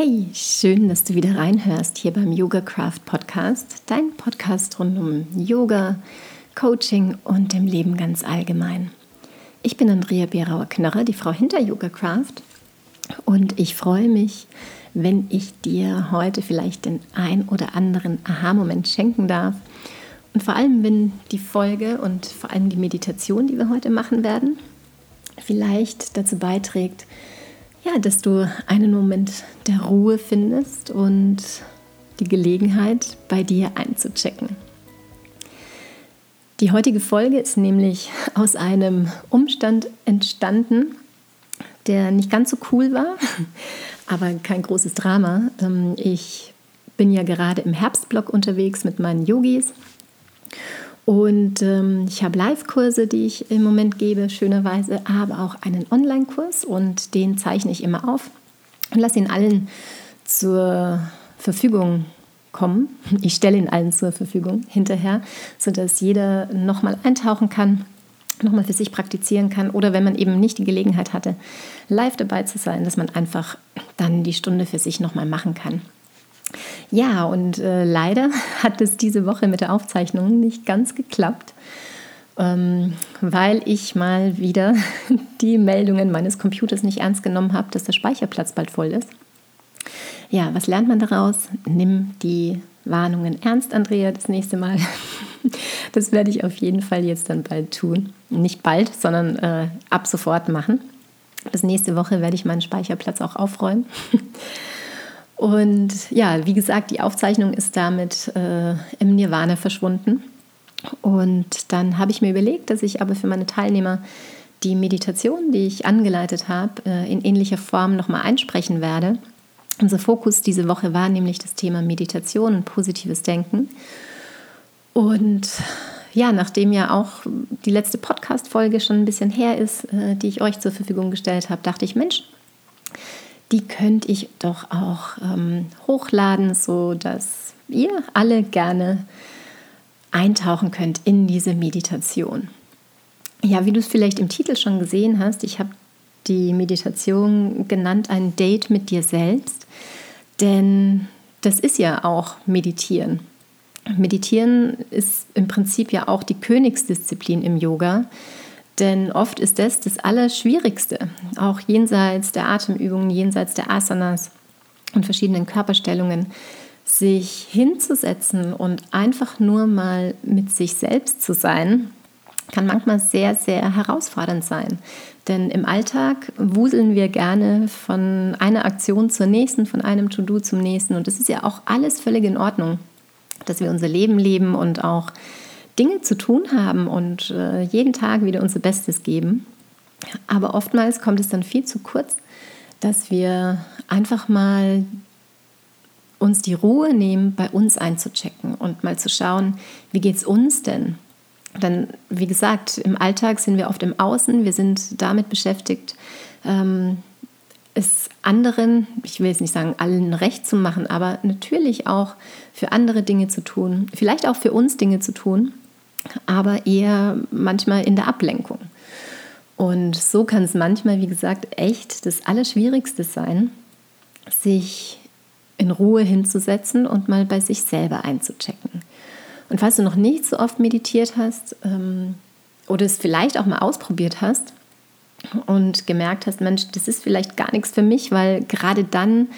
Hey, schön, dass du wieder reinhörst hier beim Yoga Craft Podcast, dein Podcast rund um Yoga, Coaching und dem Leben ganz allgemein. Ich bin Andrea Berauer-Knörrer, die Frau hinter Yoga Craft und ich freue mich, wenn ich dir heute vielleicht den ein oder anderen Aha-Moment schenken darf und vor allem, wenn die Folge und vor allem die Meditation, die wir heute machen werden, vielleicht dazu beiträgt, ja, dass du einen Moment der Ruhe findest und die Gelegenheit, bei dir einzuchecken. Die heutige Folge ist nämlich aus einem Umstand entstanden, der nicht ganz so cool war, aber kein großes Drama. Ähm, ich bin ja gerade im Herbstblock unterwegs mit meinen Yogis und ähm, ich habe Live-Kurse, die ich im Moment gebe, schönerweise, aber auch einen Online-Kurs und den zeichne ich immer auf und lasse ihn allen zur Verfügung kommen. Ich stelle ihn allen zur Verfügung hinterher, sodass jeder nochmal eintauchen kann, nochmal für sich praktizieren kann oder wenn man eben nicht die Gelegenheit hatte, live dabei zu sein, dass man einfach dann die Stunde für sich nochmal machen kann. Ja, und äh, leider hat es diese Woche mit der Aufzeichnung nicht ganz geklappt, ähm, weil ich mal wieder die Meldungen meines Computers nicht ernst genommen habe, dass der Speicherplatz bald voll ist. Ja, was lernt man daraus? Nimm die Warnungen ernst, Andrea, das nächste Mal. Das werde ich auf jeden Fall jetzt dann bald tun. Nicht bald, sondern äh, ab sofort machen. Bis nächste Woche werde ich meinen Speicherplatz auch aufräumen. Und ja, wie gesagt, die Aufzeichnung ist damit äh, im Nirvana verschwunden. Und dann habe ich mir überlegt, dass ich aber für meine Teilnehmer die Meditation, die ich angeleitet habe, äh, in ähnlicher Form nochmal einsprechen werde. Unser Fokus diese Woche war nämlich das Thema Meditation und positives Denken. Und ja, nachdem ja auch die letzte Podcast-Folge schon ein bisschen her ist, äh, die ich euch zur Verfügung gestellt habe, dachte ich, Mensch, die könnte ich doch auch ähm, hochladen, so dass ihr alle gerne eintauchen könnt in diese Meditation. Ja, wie du es vielleicht im Titel schon gesehen hast, ich habe die Meditation genannt ein Date mit dir selbst, denn das ist ja auch Meditieren. Meditieren ist im Prinzip ja auch die Königsdisziplin im Yoga. Denn oft ist das das Allerschwierigste, auch jenseits der Atemübungen, jenseits der Asanas und verschiedenen Körperstellungen, sich hinzusetzen und einfach nur mal mit sich selbst zu sein, kann manchmal sehr, sehr herausfordernd sein. Denn im Alltag wuseln wir gerne von einer Aktion zur nächsten, von einem To-Do zum nächsten. Und das ist ja auch alles völlig in Ordnung, dass wir unser Leben leben und auch Dinge zu tun haben und äh, jeden Tag wieder unser Bestes geben. Aber oftmals kommt es dann viel zu kurz, dass wir einfach mal uns die Ruhe nehmen, bei uns einzuchecken und mal zu schauen, wie geht es uns denn? Denn wie gesagt, im Alltag sind wir oft im Außen, wir sind damit beschäftigt, ähm, es anderen, ich will jetzt nicht sagen, allen recht zu machen, aber natürlich auch für andere Dinge zu tun, vielleicht auch für uns Dinge zu tun, aber eher manchmal in der Ablenkung. Und so kann es manchmal, wie gesagt, echt das Allerschwierigste sein, sich in Ruhe hinzusetzen und mal bei sich selber einzuchecken. Und falls du noch nicht so oft meditiert hast ähm, oder es vielleicht auch mal ausprobiert hast und gemerkt hast, Mensch, das ist vielleicht gar nichts für mich, weil gerade dann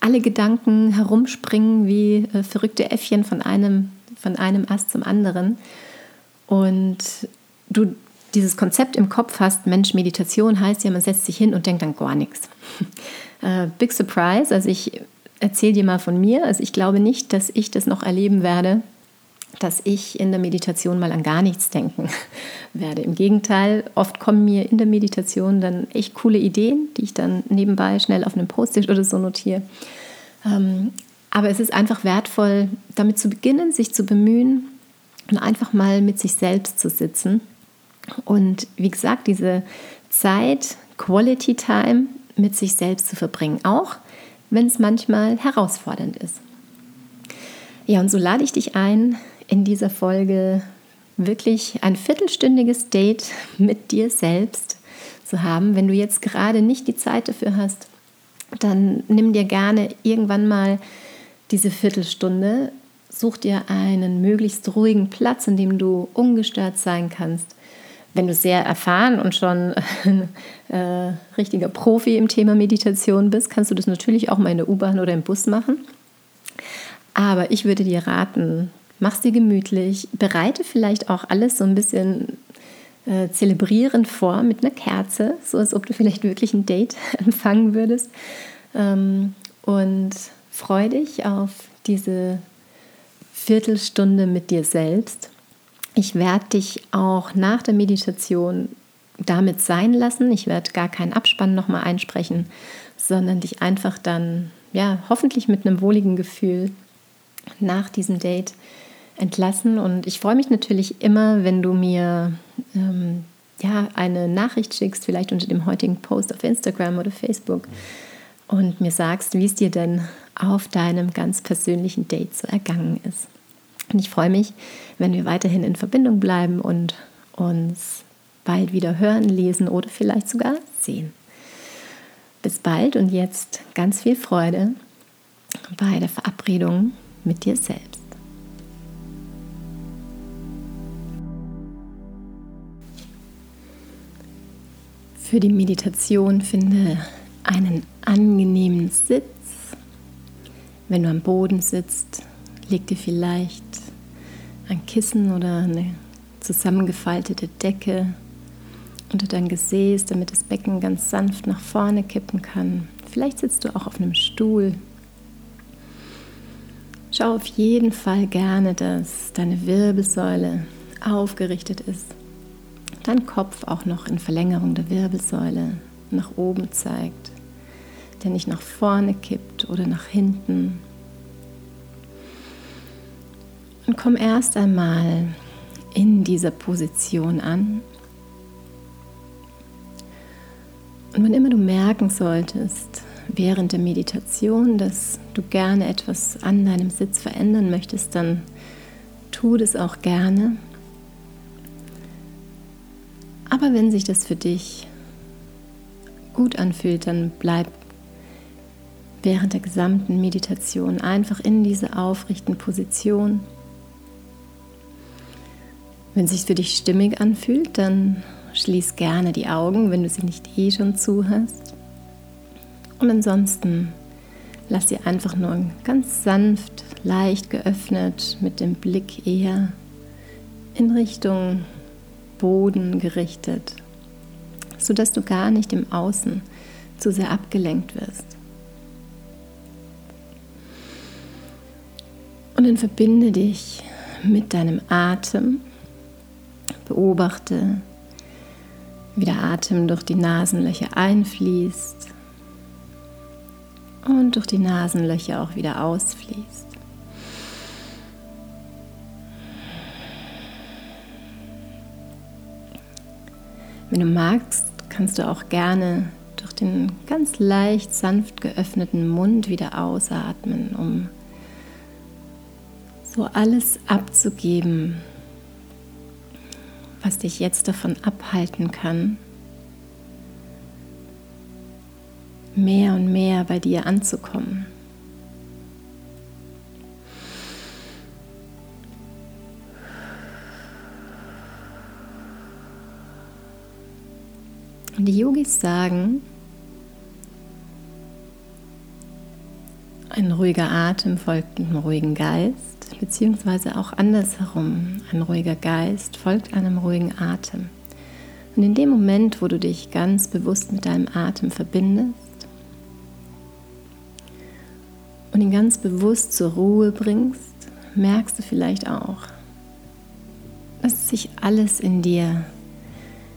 alle Gedanken herumspringen wie äh, verrückte Äffchen von einem, von einem Ast zum anderen und du dieses Konzept im Kopf hast, Mensch, Meditation heißt ja, man setzt sich hin und denkt dann gar nichts. Äh, big Surprise, also ich erzähle dir mal von mir, also ich glaube nicht, dass ich das noch erleben werde, dass ich in der Meditation mal an gar nichts denken werde. Im Gegenteil, oft kommen mir in der Meditation dann echt coole Ideen, die ich dann nebenbei schnell auf einem Post-it oder so notiere. Ähm, aber es ist einfach wertvoll, damit zu beginnen, sich zu bemühen, und einfach mal mit sich selbst zu sitzen. Und wie gesagt, diese Zeit, Quality Time mit sich selbst zu verbringen, auch wenn es manchmal herausfordernd ist. Ja, und so lade ich dich ein, in dieser Folge wirklich ein viertelstündiges Date mit dir selbst zu haben. Wenn du jetzt gerade nicht die Zeit dafür hast, dann nimm dir gerne irgendwann mal diese Viertelstunde, such dir einen möglichst ruhigen Platz, in dem du ungestört sein kannst. Wenn du sehr erfahren und schon äh, richtiger Profi im Thema Meditation bist, kannst du das natürlich auch mal in der U-Bahn oder im Bus machen. Aber ich würde dir raten, mach's dir gemütlich, bereite vielleicht auch alles so ein bisschen äh, zelebrierend vor mit einer Kerze, so als ob du vielleicht wirklich ein Date empfangen würdest. Ähm, und freu dich auf diese Viertelstunde mit dir selbst. Ich werde dich auch nach der Meditation damit sein lassen. Ich werde gar keinen Abspann nochmal einsprechen, sondern dich einfach dann, ja, hoffentlich mit einem wohligen Gefühl nach diesem Date entlassen. Und ich freue mich natürlich immer, wenn du mir ähm, ja, eine Nachricht schickst, vielleicht unter dem heutigen Post auf Instagram oder Facebook und mir sagst, wie es dir denn auf deinem ganz persönlichen Date so ergangen ist. Und ich freue mich, wenn wir weiterhin in Verbindung bleiben und uns bald wieder hören, lesen oder vielleicht sogar sehen. Bis bald und jetzt ganz viel Freude bei der Verabredung mit dir selbst. Für die Meditation finde einen angenehmen Sitz. Wenn du am Boden sitzt, leg dir vielleicht ein Kissen oder eine zusammengefaltete Decke unter dein Gesäß, damit das Becken ganz sanft nach vorne kippen kann. Vielleicht sitzt du auch auf einem Stuhl. Schau auf jeden Fall gerne, dass deine Wirbelsäule aufgerichtet ist dein Kopf auch noch in Verlängerung der Wirbelsäule nach oben zeigt, der nicht nach vorne kippt oder nach hinten. Und komm erst einmal in dieser Position an. Und wenn immer du merken solltest, während der Meditation, dass du gerne etwas an deinem Sitz verändern möchtest, dann tu das auch gerne. Aber wenn sich das für dich gut anfühlt, dann bleib während der gesamten Meditation einfach in dieser aufrichten Position. Wenn sich für dich stimmig anfühlt, dann schließ gerne die Augen, wenn du sie nicht eh schon zu hast. Und ansonsten lass sie einfach nur ganz sanft, leicht geöffnet mit dem Blick eher in Richtung Boden gerichtet, sodass du gar nicht im Außen zu sehr abgelenkt wirst. Und dann verbinde dich mit deinem Atem. Beobachte, wie der Atem durch die Nasenlöcher einfließt und durch die Nasenlöcher auch wieder ausfließt. Wenn du magst, kannst du auch gerne durch den ganz leicht sanft geöffneten Mund wieder ausatmen, um so alles abzugeben, was dich jetzt davon abhalten kann, mehr und mehr bei dir anzukommen. Und die Yogis sagen, ein ruhiger Atem folgt einem ruhigen Geist, beziehungsweise auch andersherum. Ein ruhiger Geist folgt einem ruhigen Atem. Und in dem Moment, wo du dich ganz bewusst mit deinem Atem verbindest und ihn ganz bewusst zur Ruhe bringst, merkst du vielleicht auch, dass sich alles in dir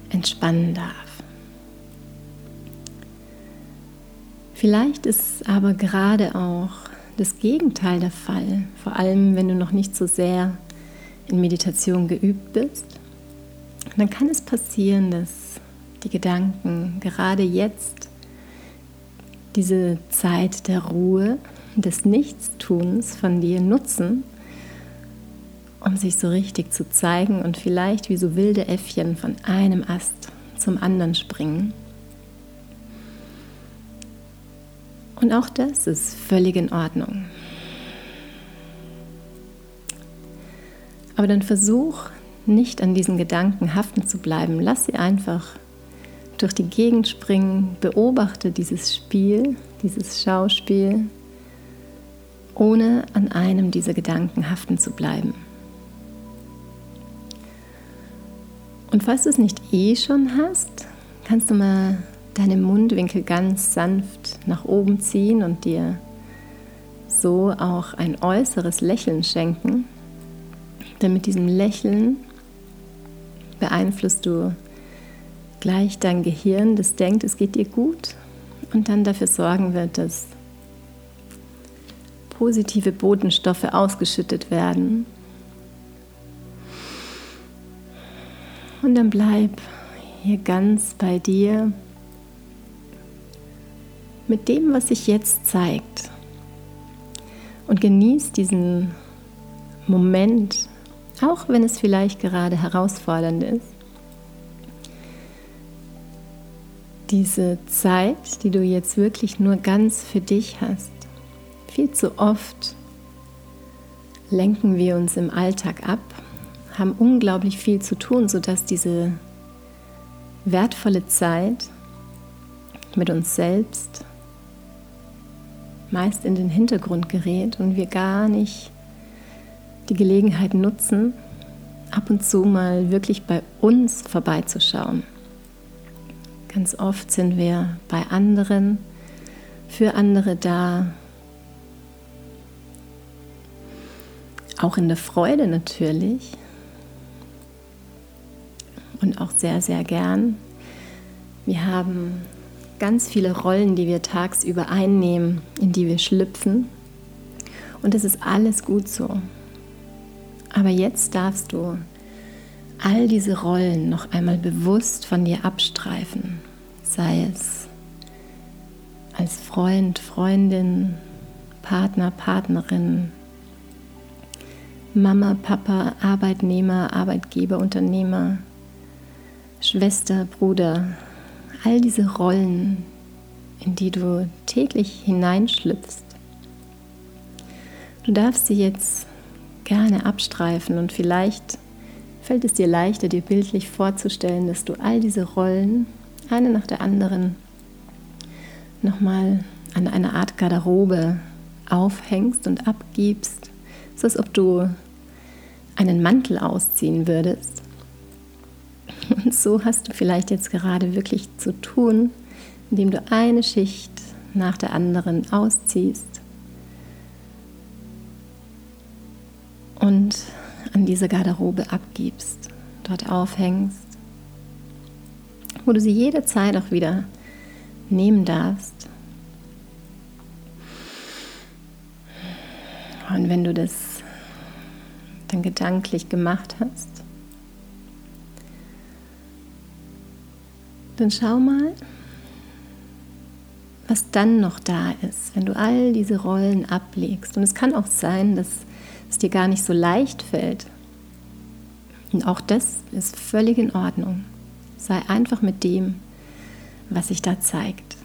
entspannen darf. Vielleicht ist aber gerade auch das Gegenteil der Fall, vor allem wenn du noch nicht so sehr in Meditation geübt bist. Dann kann es passieren, dass die Gedanken gerade jetzt diese Zeit der Ruhe, des Nichtstuns von dir nutzen, um sich so richtig zu zeigen und vielleicht wie so wilde Äffchen von einem Ast zum anderen springen Und auch das ist völlig in Ordnung. Aber dann versuch nicht an diesen Gedanken haften zu bleiben. Lass sie einfach durch die Gegend springen. Beobachte dieses Spiel, dieses Schauspiel, ohne an einem dieser Gedanken haften zu bleiben. Und falls du es nicht eh schon hast, kannst du mal deine Mundwinkel ganz sanft nach oben ziehen und dir so auch ein äußeres Lächeln schenken. Denn mit diesem Lächeln beeinflusst du gleich dein Gehirn, das denkt, es geht dir gut und dann dafür sorgen wird, dass positive Botenstoffe ausgeschüttet werden. Und dann bleib hier ganz bei dir mit dem, was sich jetzt zeigt. Und genieß diesen Moment, auch wenn es vielleicht gerade herausfordernd ist. Diese Zeit, die du jetzt wirklich nur ganz für dich hast. Viel zu oft lenken wir uns im Alltag ab, haben unglaublich viel zu tun, sodass diese wertvolle Zeit mit uns selbst meist in den Hintergrund gerät und wir gar nicht die Gelegenheit nutzen, ab und zu mal wirklich bei uns vorbeizuschauen. Ganz oft sind wir bei anderen, für andere da, auch in der Freude natürlich und auch sehr, sehr gern. Wir haben ganz viele Rollen, die wir tagsüber einnehmen, in die wir schlüpfen. Und es ist alles gut so. Aber jetzt darfst du all diese Rollen noch einmal bewusst von dir abstreifen, sei es als Freund, Freundin, Partner, Partnerin, Mama, Papa, Arbeitnehmer, Arbeitgeber, Unternehmer, Schwester, Bruder, all diese Rollen, in die du täglich hineinschlüpfst. Du darfst sie jetzt gerne abstreifen und vielleicht fällt es dir leichter, dir bildlich vorzustellen, dass du all diese Rollen, eine nach der anderen, nochmal an einer Art Garderobe aufhängst und abgibst, so als ob du einen Mantel ausziehen würdest. So hast du vielleicht jetzt gerade wirklich zu tun, indem du eine Schicht nach der anderen ausziehst und an diese Garderobe abgibst, dort aufhängst, wo du sie jederzeit auch wieder nehmen darfst. Und wenn du das dann gedanklich gemacht hast, dann schau mal, was dann noch da ist, wenn du all diese Rollen ablegst. Und es kann auch sein, dass es dir gar nicht so leicht fällt. Und auch das ist völlig in Ordnung. Sei einfach mit dem, was sich da zeigt.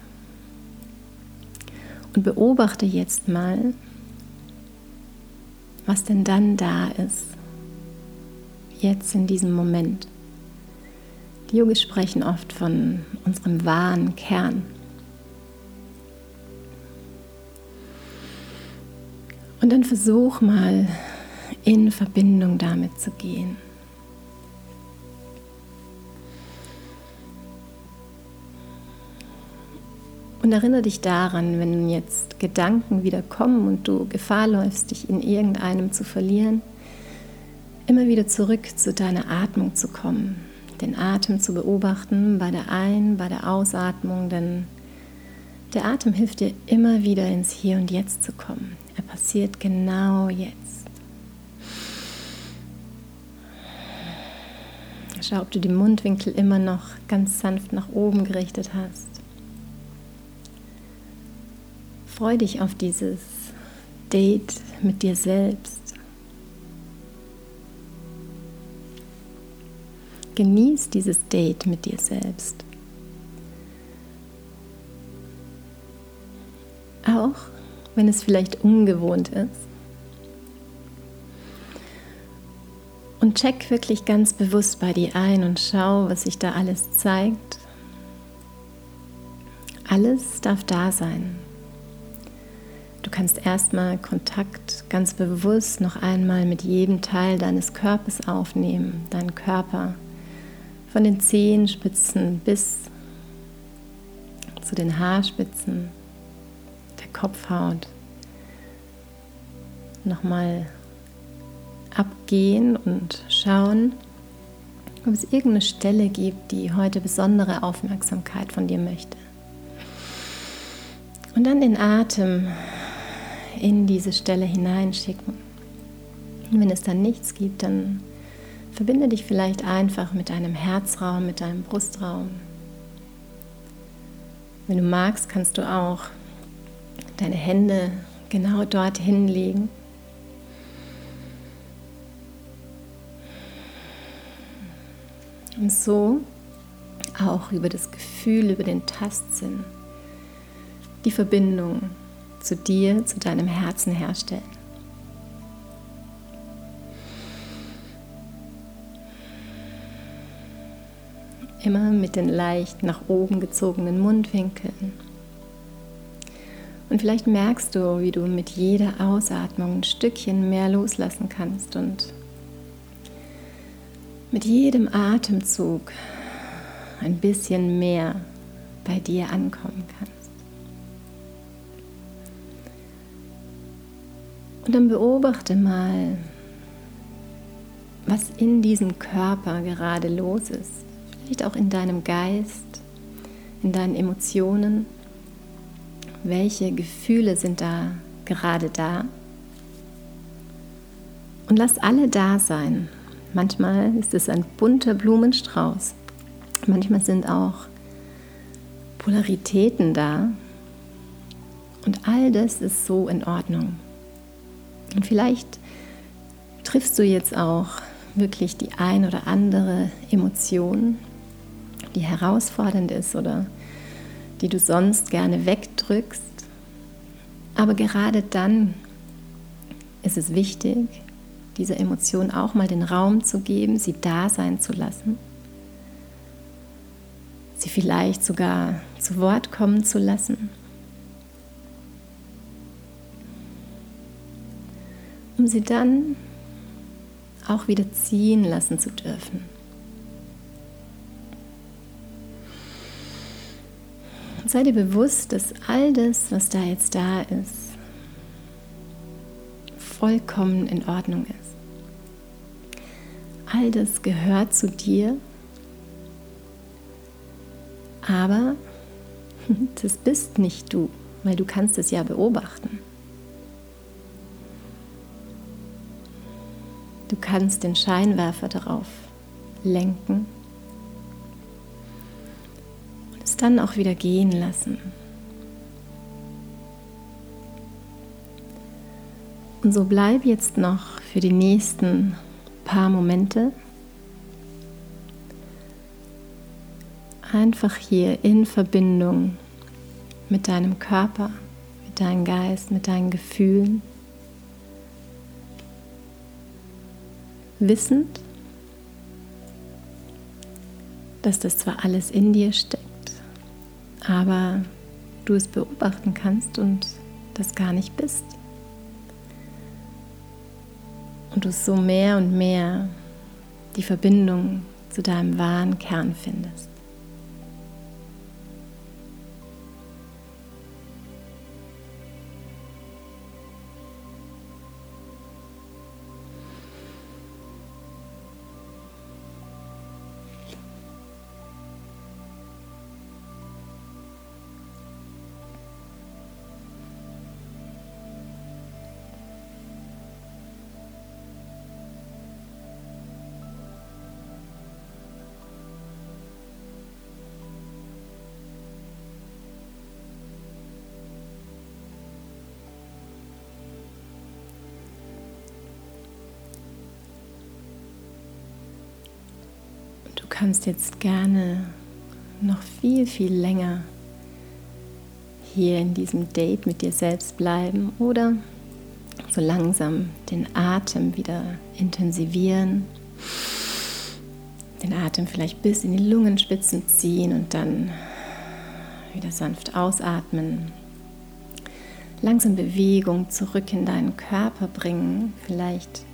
Und beobachte jetzt mal, was denn dann da ist. Jetzt in diesem Moment. Die Yogis sprechen oft von unserem wahren Kern. Und dann versuch mal in Verbindung damit zu gehen. Und erinnere dich daran, wenn jetzt Gedanken wieder kommen und du Gefahr läufst, dich in irgendeinem zu verlieren, immer wieder zurück zu deiner Atmung zu kommen, den Atem zu beobachten bei der Ein-, bei der Ausatmung, denn der Atem hilft dir immer wieder ins Hier und Jetzt zu kommen. Er passiert genau jetzt. Schau, ob du die Mundwinkel immer noch ganz sanft nach oben gerichtet hast. Freu dich auf dieses Date mit dir selbst. Genieß dieses Date mit dir selbst. Auch wenn es vielleicht ungewohnt ist. Und check wirklich ganz bewusst bei dir ein und schau, was sich da alles zeigt. Alles darf da sein. Du kannst erstmal Kontakt ganz bewusst noch einmal mit jedem Teil deines Körpers aufnehmen, deinen Körper von den Zehenspitzen bis zu den Haarspitzen, der Kopfhaut. Nochmal abgehen und schauen, ob es irgendeine Stelle gibt, die heute besondere Aufmerksamkeit von dir möchte. Und dann den Atem in diese Stelle hineinschicken. Und wenn es dann nichts gibt, dann verbinde dich vielleicht einfach mit deinem Herzraum, mit deinem Brustraum. Wenn du magst, kannst du auch deine Hände genau dorthin legen Und so auch über das Gefühl, über den Tastsinn die Verbindung zu dir, zu deinem Herzen herstellen. Immer mit den leicht nach oben gezogenen Mundwinkeln. Und vielleicht merkst du, wie du mit jeder Ausatmung ein Stückchen mehr loslassen kannst und mit jedem Atemzug ein bisschen mehr bei dir ankommen kannst. Und dann beobachte mal, was in diesem Körper gerade los ist. Vielleicht auch in deinem Geist, in deinen Emotionen. Welche Gefühle sind da gerade da? Und lass alle da sein. Manchmal ist es ein bunter Blumenstrauß. Manchmal sind auch Polaritäten da. Und all das ist so in Ordnung. Und vielleicht triffst du jetzt auch wirklich die ein oder andere Emotion, die herausfordernd ist oder die du sonst gerne wegdrückst. Aber gerade dann ist es wichtig, dieser Emotion auch mal den Raum zu geben, sie da sein zu lassen, sie vielleicht sogar zu Wort kommen zu lassen, um sie dann auch wieder ziehen lassen zu dürfen. Sei dir bewusst, dass all das, was da jetzt da ist, vollkommen in Ordnung ist. All das gehört zu dir, aber das bist nicht du, weil du kannst es ja beobachten. Du kannst den Scheinwerfer darauf lenken und es dann auch wieder gehen lassen. Und so bleib jetzt noch für die nächsten paar Momente einfach hier in Verbindung mit deinem Körper, mit deinem Geist, mit deinen Gefühlen, wissend, dass das zwar alles in dir steckt, aber du es beobachten kannst und das gar nicht bist und du so mehr und mehr die Verbindung zu deinem wahren Kern findest. Kannst jetzt gerne noch viel, viel länger hier in diesem Date mit dir selbst bleiben oder so langsam den Atem wieder intensivieren. Den Atem vielleicht bis in die Lungenspitzen ziehen und dann wieder sanft ausatmen. Langsam Bewegung zurück in deinen Körper bringen. Vielleicht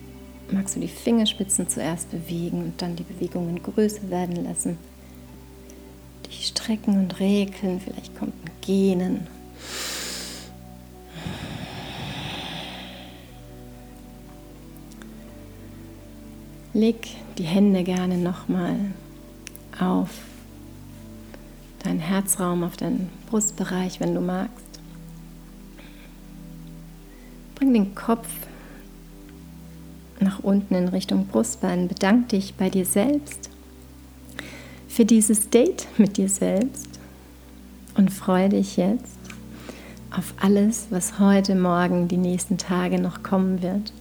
magst du die Fingerspitzen zuerst bewegen und dann die Bewegungen größer werden lassen. Dich strecken und regeln, vielleicht kommt ein Gähnen. Leg die Hände gerne nochmal auf deinen Herzraum, auf deinen Brustbereich, wenn du magst. Bring den Kopf nach unten in Richtung Brustbein. Bedank dich bei dir selbst für dieses Date mit dir selbst und freue dich jetzt auf alles, was heute, morgen, die nächsten Tage noch kommen wird.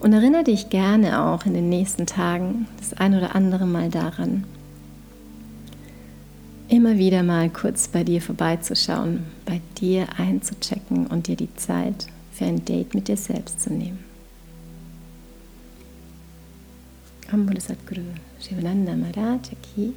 Und erinnere dich gerne auch in den nächsten Tagen das ein oder andere Mal daran, immer wieder mal kurz bei dir vorbeizuschauen, bei dir einzuchecken und dir die Zeit für ein Date mit dir selbst zu nehmen. アンモルザクル自分らんなまらチャキ